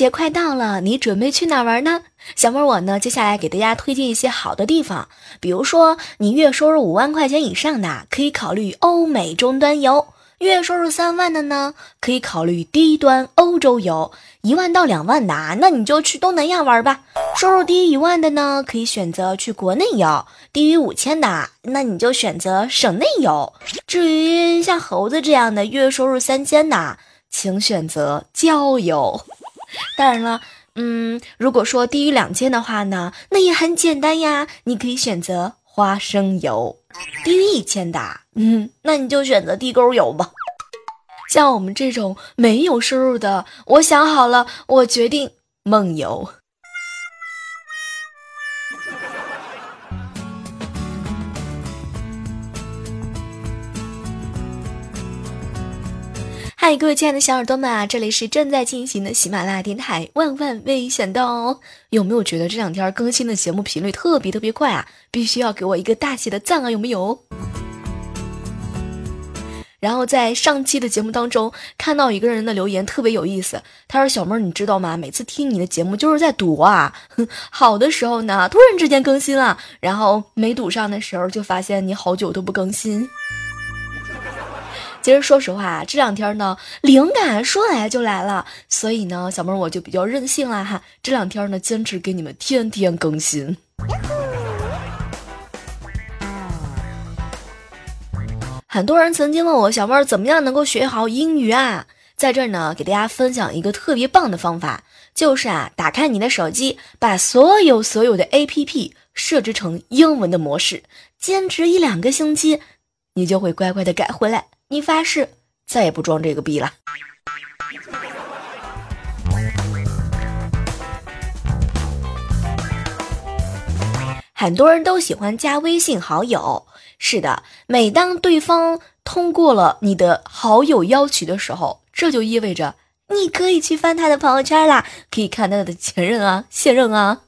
节快到了，你准备去哪玩呢？小妹我呢，接下来给大家推荐一些好的地方，比如说你月收入五万块钱以上的，可以考虑欧美终端游。月收入三万的呢，可以考虑低端欧洲游；一万到两万的，那你就去东南亚玩吧。收入低于一万的呢，可以选择去国内游；低于五千的，那你就选择省内游。至于像猴子这样的月收入三千的，请选择郊游。当然了，嗯，如果说低于两千的话呢，那也很简单呀，你可以选择花生油。低于一千的，嗯，那你就选择地沟油吧。像我们这种没有收入的，我想好了，我决定梦游。嗨，各位亲爱的小耳朵们啊，这里是正在进行的喜马拉雅电台，万万没想到哦！有没有觉得这两天更新的节目频率特别特别快啊？必须要给我一个大写的赞啊！有没有？然后在上期的节目当中看到一个人的留言特别有意思，他说：“小妹儿，你知道吗？每次听你的节目就是在赌啊，好的时候呢，突然之间更新了，然后没赌上的时候就发现你好久都不更新。”其实说实话，这两天呢，灵感说来就来了，所以呢，小妹儿我就比较任性了哈。这两天呢，坚持给你们天天更新。很多人曾经问我，小妹儿怎么样能够学好英语啊？在这儿呢，给大家分享一个特别棒的方法，就是啊，打开你的手机，把所有所有的 APP 设置成英文的模式，坚持一两个星期，你就会乖乖的改回来。你发誓再也不装这个逼了。很多人都喜欢加微信好友，是的，每当对方通过了你的好友邀请的时候，这就意味着你可以去翻他的朋友圈啦，可以看他的前任啊、现任啊。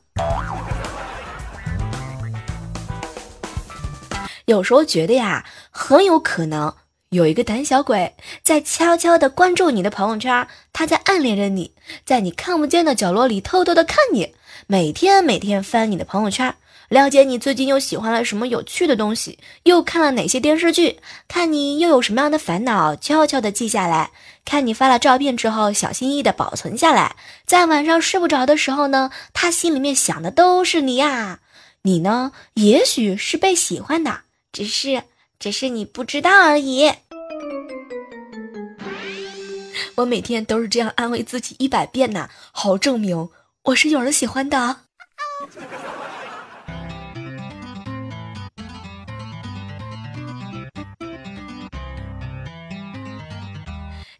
有时候觉得呀，很有可能。有一个胆小鬼在悄悄地关注你的朋友圈，他在暗恋着你，在你看不见的角落里偷偷地看你，每天每天翻你的朋友圈，了解你最近又喜欢了什么有趣的东西，又看了哪些电视剧，看你又有什么样的烦恼，悄悄地记下来，看你发了照片之后，小心翼翼地保存下来，在晚上睡不着的时候呢，他心里面想的都是你呀，你呢，也许是被喜欢的，只是。只是你不知道而已。我每天都是这样安慰自己一百遍呐，好证明我是有人喜欢的。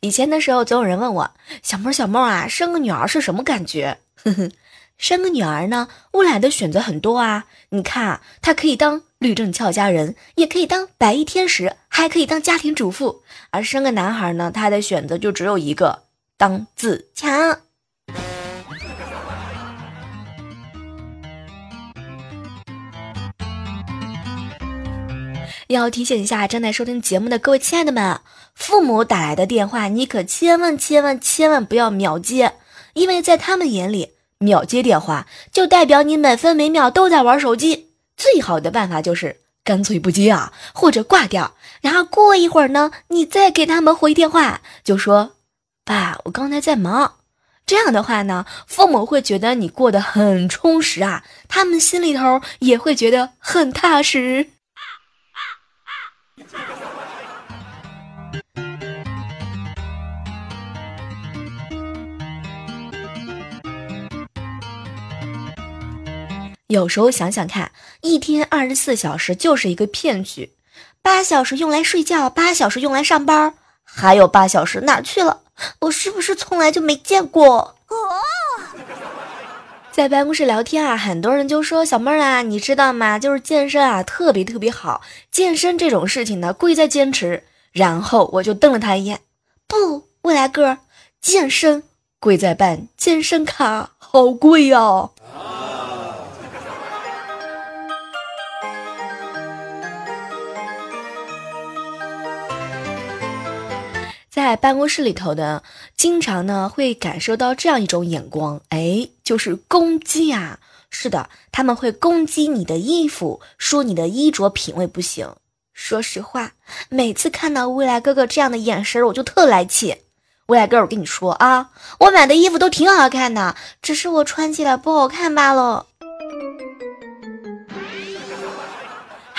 以前的时候，总有人问我：“小妹儿，小妹儿啊，生个女儿是什么感觉？”哼哼。生个女儿呢，未来的选择很多啊！你看，她可以当律政俏佳人，也可以当白衣天使，还可以当家庭主妇。而生个男孩呢，他的选择就只有一个，当自强。要提醒一下正在收听节目的各位亲爱的们，父母打来的电话，你可千万千万千万不要秒接，因为在他们眼里。秒接电话就代表你每分每秒都在玩手机，最好的办法就是干脆不接啊，或者挂掉，然后过一会儿呢，你再给他们回电话，就说：“爸，我刚才在忙。”这样的话呢，父母会觉得你过得很充实啊，他们心里头也会觉得很踏实。啊啊啊有时候想想看，一天二十四小时就是一个骗局，八小时用来睡觉，八小时用来上班，还有八小时哪去了？我是不是从来就没见过？在办公室聊天啊，很多人就说：“小妹儿啊，你知道吗？就是健身啊，特别特别好。健身这种事情呢，贵在坚持。”然后我就瞪了他一眼：“不，未来哥，健身贵在办健身卡，好贵哦。”在办公室里头的，经常呢会感受到这样一种眼光，哎，就是攻击啊。是的，他们会攻击你的衣服，说你的衣着品味不行。说实话，每次看到未来哥哥这样的眼神，我就特来气。未来哥，我跟你说啊，我买的衣服都挺好看的，只是我穿起来不好看罢了。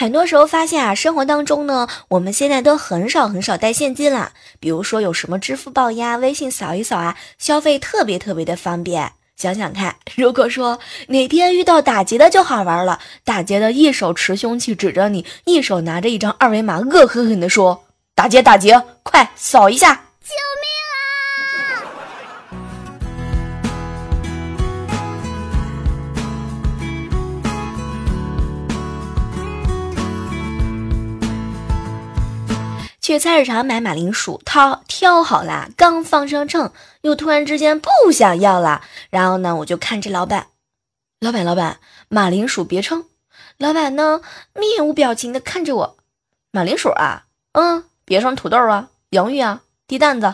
很多时候发现啊，生活当中呢，我们现在都很少很少带现金了。比如说有什么支付宝呀、微信扫一扫啊，消费特别特别的方便。想想看，如果说哪天遇到打劫的就好玩了，打劫的一手持凶器指着你，一手拿着一张二维码，恶狠狠地说：“打劫打劫，快扫一下！”救命！去菜市场买马铃薯，挑挑好了，刚放上秤，又突然之间不想要了。然后呢，我就看这老板，老板，老板，马铃薯别称。老板呢，面无表情的看着我，马铃薯啊，嗯，别称土豆啊，洋芋啊，地蛋子。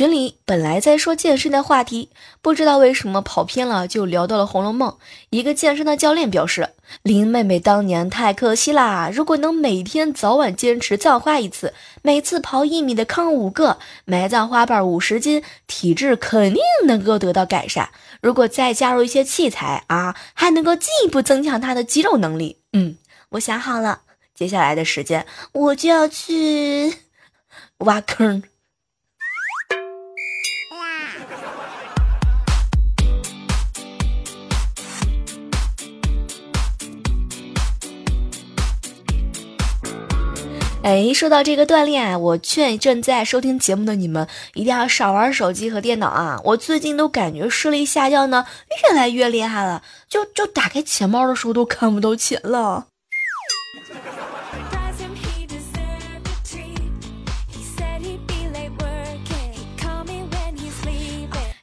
群里本来在说健身的话题，不知道为什么跑偏了，就聊到了《红楼梦》。一个健身的教练表示：“林妹妹当年太可惜啦，如果能每天早晚坚持葬花一次，每次刨一米的坑五个，埋葬花瓣五十斤，体质肯定能够得到改善。如果再加入一些器材啊，还能够进一步增强她的肌肉能力。”嗯，我想好了，接下来的时间我就要去挖坑。哎，说到这个锻炼啊，我劝正在收听节目的你们一定要少玩手机和电脑啊！我最近都感觉视力下降呢，越来越厉害了，就就打开钱包的时候都看不到钱了。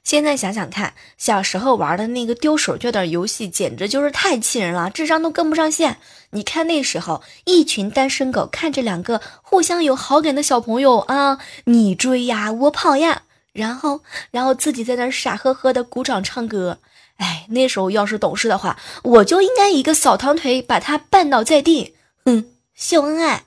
现在想想看，小时候玩的那个丢手绢的游戏，简直就是太气人了，智商都跟不上线。你看那时候，一群单身狗看着两个互相有好感的小朋友啊，你追呀，我跑呀，然后，然后自己在那傻呵呵的鼓掌唱歌。哎，那时候要是懂事的话，我就应该一个扫堂腿把他绊倒在地，哼，秀恩爱。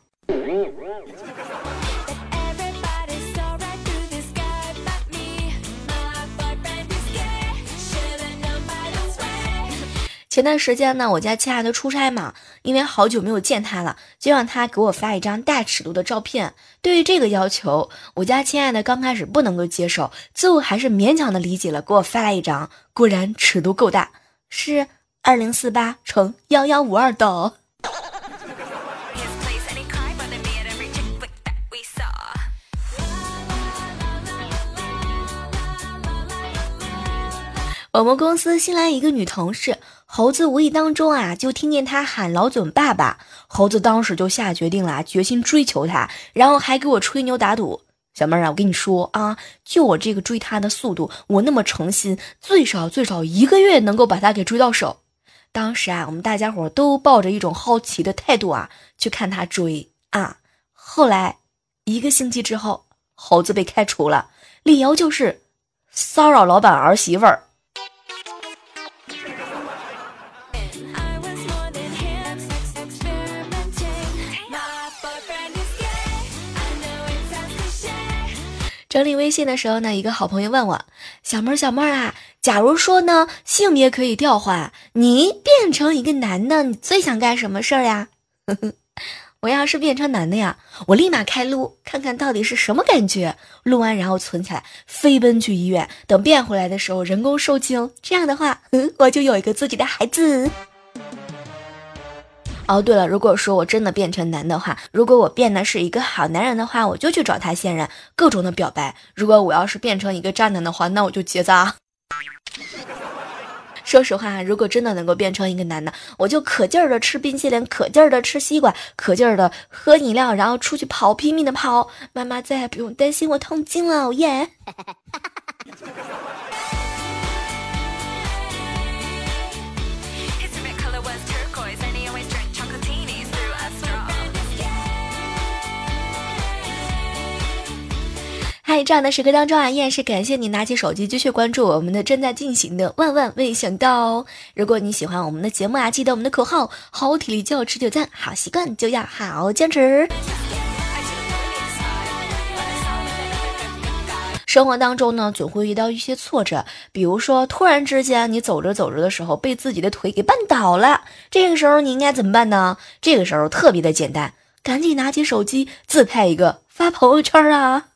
前段时间呢，我家亲爱的出差嘛，因为好久没有见他了，就让他给我发一张大尺度的照片。对于这个要求，我家亲爱的刚开始不能够接受，最后还是勉强的理解了，给我发来一张，果然尺度够大，是二零四八乘幺幺五二的。我们公司新来一个女同事。猴子无意当中啊，就听见他喊老总爸爸。猴子当时就下决定了，决心追求他，然后还给我吹牛打赌。小妹儿啊，我跟你说啊，就我这个追他的速度，我那么诚心，最少最少一个月能够把他给追到手。当时啊，我们大家伙都抱着一种好奇的态度啊，去看他追啊。后来一个星期之后，猴子被开除了，理由就是骚扰老板儿媳妇儿。整理微信的时候呢，一个好朋友问我：“小妹儿，小妹儿啊，假如说呢，性别可以调换，你变成一个男的，你最想干什么事儿呀？” 我要是变成男的呀，我立马开撸，看看到底是什么感觉。录完然后存起来，飞奔去医院，等变回来的时候人工受精。这样的话，我就有一个自己的孩子。哦，对了，如果说我真的变成男的话，如果我变的是一个好男人的话，我就去找他现任，各种的表白。如果我要是变成一个渣男的话，那我就结扎。说实话，如果真的能够变成一个男的，我就可劲儿的吃冰淇淋，可劲儿的吃西瓜，可劲儿的喝饮料，然后出去跑，拼命的跑，妈妈再也不用担心我痛经了，耶。嗨，这样的时刻当中啊，依然是感谢你拿起手机继续关注我们的正在进行的万万没想到哦。如果你喜欢我们的节目啊，记得我们的口号：好体力就要持久战，好习惯就要好坚持。生活当中呢，总会遇到一些挫折，比如说突然之间你走着走着的时候被自己的腿给绊倒了，这个时候你应该怎么办呢？这个时候特别的简单，赶紧拿起手机自拍一个发朋友圈啊！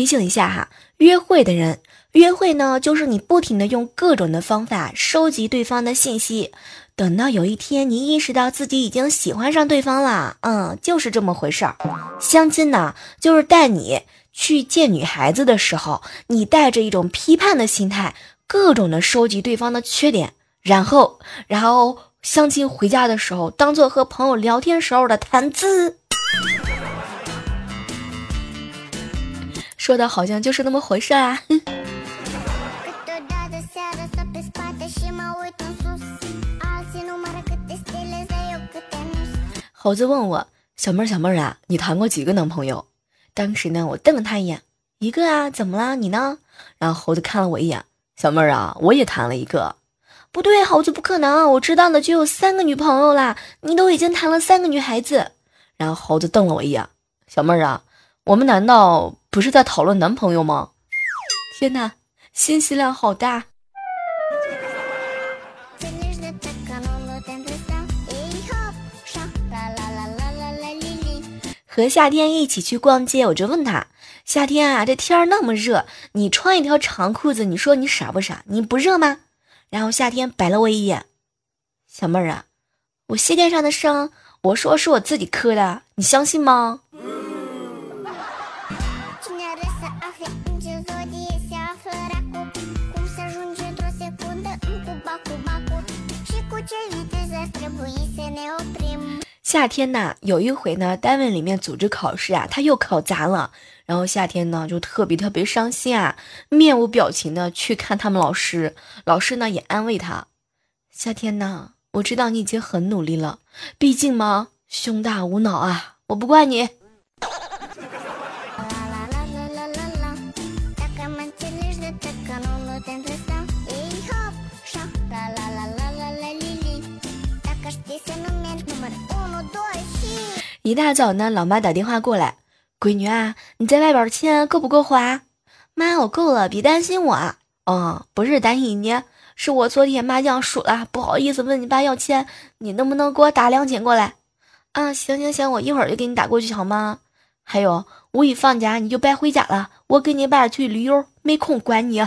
提醒一下哈，约会的人，约会呢就是你不停的用各种的方法收集对方的信息。等到有一天你意识到自己已经喜欢上对方了，嗯，就是这么回事儿。相亲呢，就是带你去见女孩子的时候，你带着一种批判的心态，各种的收集对方的缺点，然后，然后相亲回家的时候，当做和朋友聊天时候的谈资。说的好像就是那么回事啊。猴子问我：“小妹儿，小妹儿啊，你谈过几个男朋友？”当时呢，我瞪了他一眼：“一个啊，怎么了？你呢？”然后猴子看了我一眼：“小妹儿啊，我也谈了一个。”不对，猴子不可能，我知道的就有三个女朋友啦。你都已经谈了三个女孩子。然后猴子瞪了我一眼：“小妹儿啊，我们难道不是在讨论男朋友吗？”天哪，信息量好大。和夏天一起去逛街，我就问他：“夏天啊，这天儿那么热，你穿一条长裤子，你说你傻不傻？你不热吗？”然后夏天白了我一眼：“小妹儿啊，我膝盖上的伤，我说是我自己磕的，你相信吗？”夏天呐，有一回呢，单位里面组织考试啊，他又考砸了，然后夏天呢就特别特别伤心啊，面无表情的去看他们老师，老师呢也安慰他，夏天呐，我知道你已经很努力了，毕竟嘛，胸大无脑啊，我不怪你。一大早呢，老妈打电话过来，闺女啊，你在外边的钱够不够花？妈，我够了，别担心我。哦，不是担心你，是我昨天麻将输了，不好意思问你爸要钱，你能不能给我打两千过来？啊，行行行，我一会儿就给你打过去，好吗？还有五一放假你就别回家了，我跟你爸去旅游，没空管你。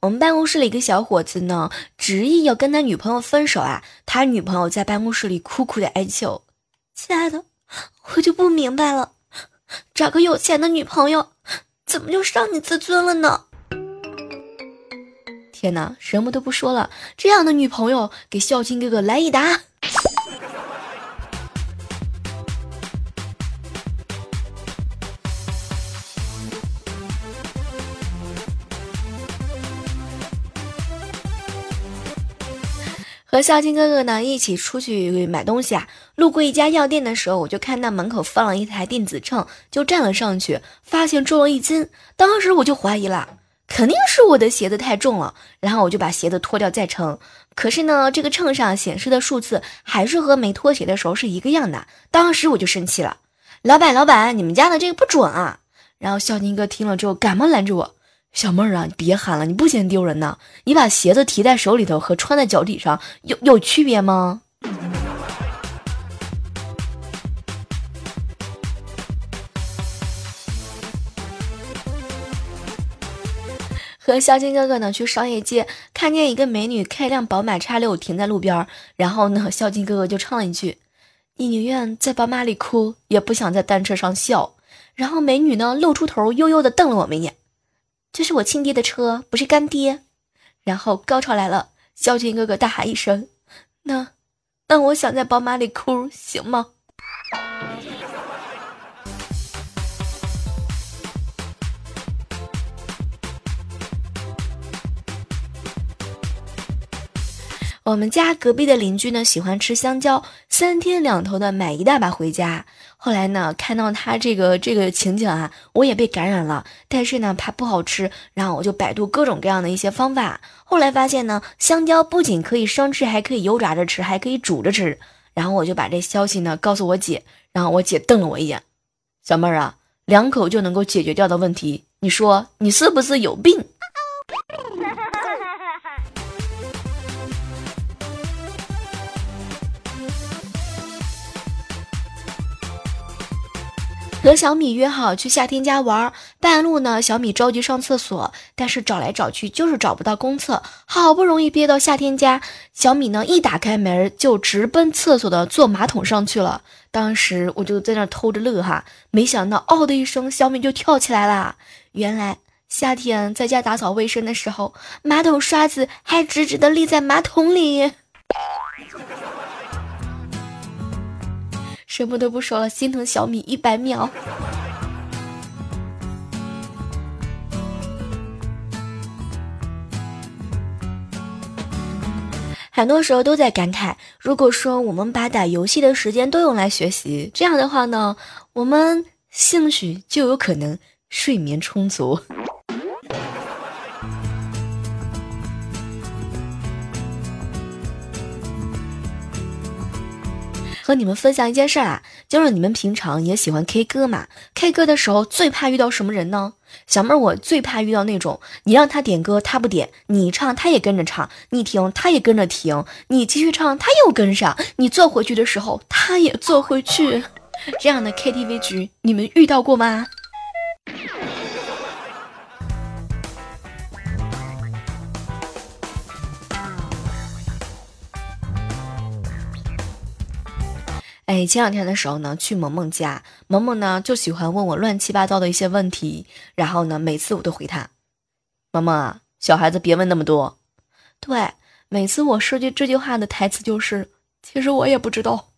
我们办公室里一个小伙子呢，执意要跟他女朋友分手啊！他女朋友在办公室里苦苦的哀求：“亲爱的，我就不明白了，找个有钱的女朋友，怎么就伤你自尊了呢？”天哪，什么都不说了，这样的女朋友给孝敬哥哥来一打！孝金哥哥呢一起出去买东西啊，路过一家药店的时候，我就看到门口放了一台电子秤，就站了上去，发现重了一斤。当时我就怀疑了，肯定是我的鞋子太重了。然后我就把鞋子脱掉再称，可是呢，这个秤上显示的数字还是和没脱鞋的时候是一个样的。当时我就生气了，老板，老板，你们家的这个不准啊！然后孝金哥听了之后，赶忙拦住我。小妹儿啊，你别喊了，你不嫌丢人呐？你把鞋子提在手里头和穿在脚底上有有区别吗？和小金哥哥呢去商业街，看见一个美女开辆宝马叉六停在路边，然后呢，小金哥哥就唱了一句：“你宁愿在宝马里哭，也不想在单车上笑。”然后美女呢露出头，悠悠的瞪了我们一眼。这是我亲爹的车，不是干爹。然后高潮来了，孝敬哥哥大喊一声：“那，那我想在宝马里哭，行吗？”我们家隔壁的邻居呢喜欢吃香蕉，三天两头的买一大把回家。后来呢，看到他这个这个情景啊，我也被感染了。但是呢，怕不好吃，然后我就百度各种各样的一些方法。后来发现呢，香蕉不仅可以生吃，还可以油炸着吃，还可以煮着吃。然后我就把这消息呢告诉我姐，然后我姐瞪了我一眼：“小妹儿啊，两口就能够解决掉的问题，你说你是不是有病？”和小米约好去夏天家玩，半路呢，小米着急上厕所，但是找来找去就是找不到公厕，好不容易憋到夏天家，小米呢一打开门就直奔厕所的坐马桶上去了。当时我就在那偷着乐哈，没想到嗷的一声，小米就跳起来了。原来夏天在家打扫卫生的时候，马桶刷子还直直的立在马桶里。什么都不说了，心疼小米一百秒。很多时候都在感慨，如果说我们把打游戏的时间都用来学习，这样的话呢，我们兴许就有可能睡眠充足。和你们分享一件事儿啊，就是你们平常也喜欢 K 歌嘛？K 歌的时候最怕遇到什么人呢？小妹儿，我最怕遇到那种你让他点歌他不点，你唱他也跟着唱，你停他也跟着停，你继续唱他又跟上，你坐回去的时候他也坐回去，这样的 KTV 局你们遇到过吗？哎，前两天的时候呢，去萌萌家，萌萌呢就喜欢问我乱七八糟的一些问题，然后呢，每次我都回他，萌萌啊，小孩子别问那么多。对，每次我说句这句话的台词就是，其实我也不知道。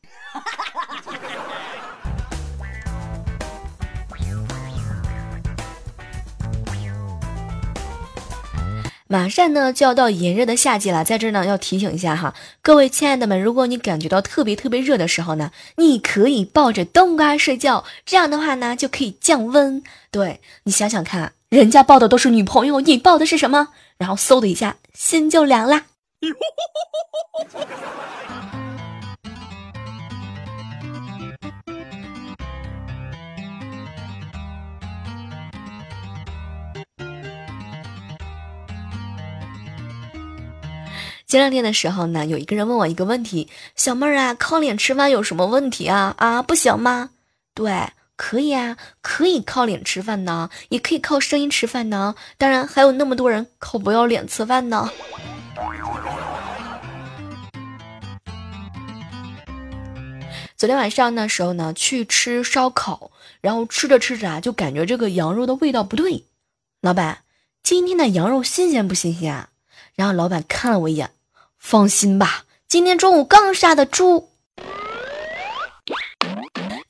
马上呢就要到炎热的夏季了，在这儿呢要提醒一下哈，各位亲爱的们，如果你感觉到特别特别热的时候呢，你可以抱着冬瓜睡觉，这样的话呢就可以降温。对你想想看，人家抱的都是女朋友，你抱的是什么？然后嗖的一下，心就凉啦。前两天的时候呢，有一个人问我一个问题：“小妹儿啊，靠脸吃饭有什么问题啊？啊，不行吗？”对，可以啊，可以靠脸吃饭呢，也可以靠声音吃饭呢。当然，还有那么多人靠不要脸吃饭呢。昨天晚上的时候呢，去吃烧烤，然后吃着吃着啊，就感觉这个羊肉的味道不对。老板，今天的羊肉新鲜不新鲜啊？然后老板看了我一眼。放心吧，今天中午刚杀的猪，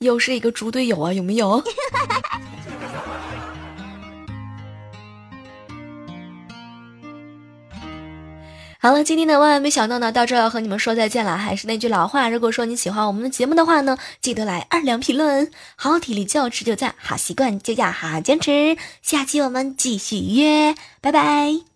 又是一个猪队友啊，有没有？好了，今天的万万没想到呢，到这要和你们说再见了。还是那句老话，如果说你喜欢我们的节目的话呢，记得来二两评论。好体力就要持久战，好习惯就要好好坚持。下期我们继续约，拜拜。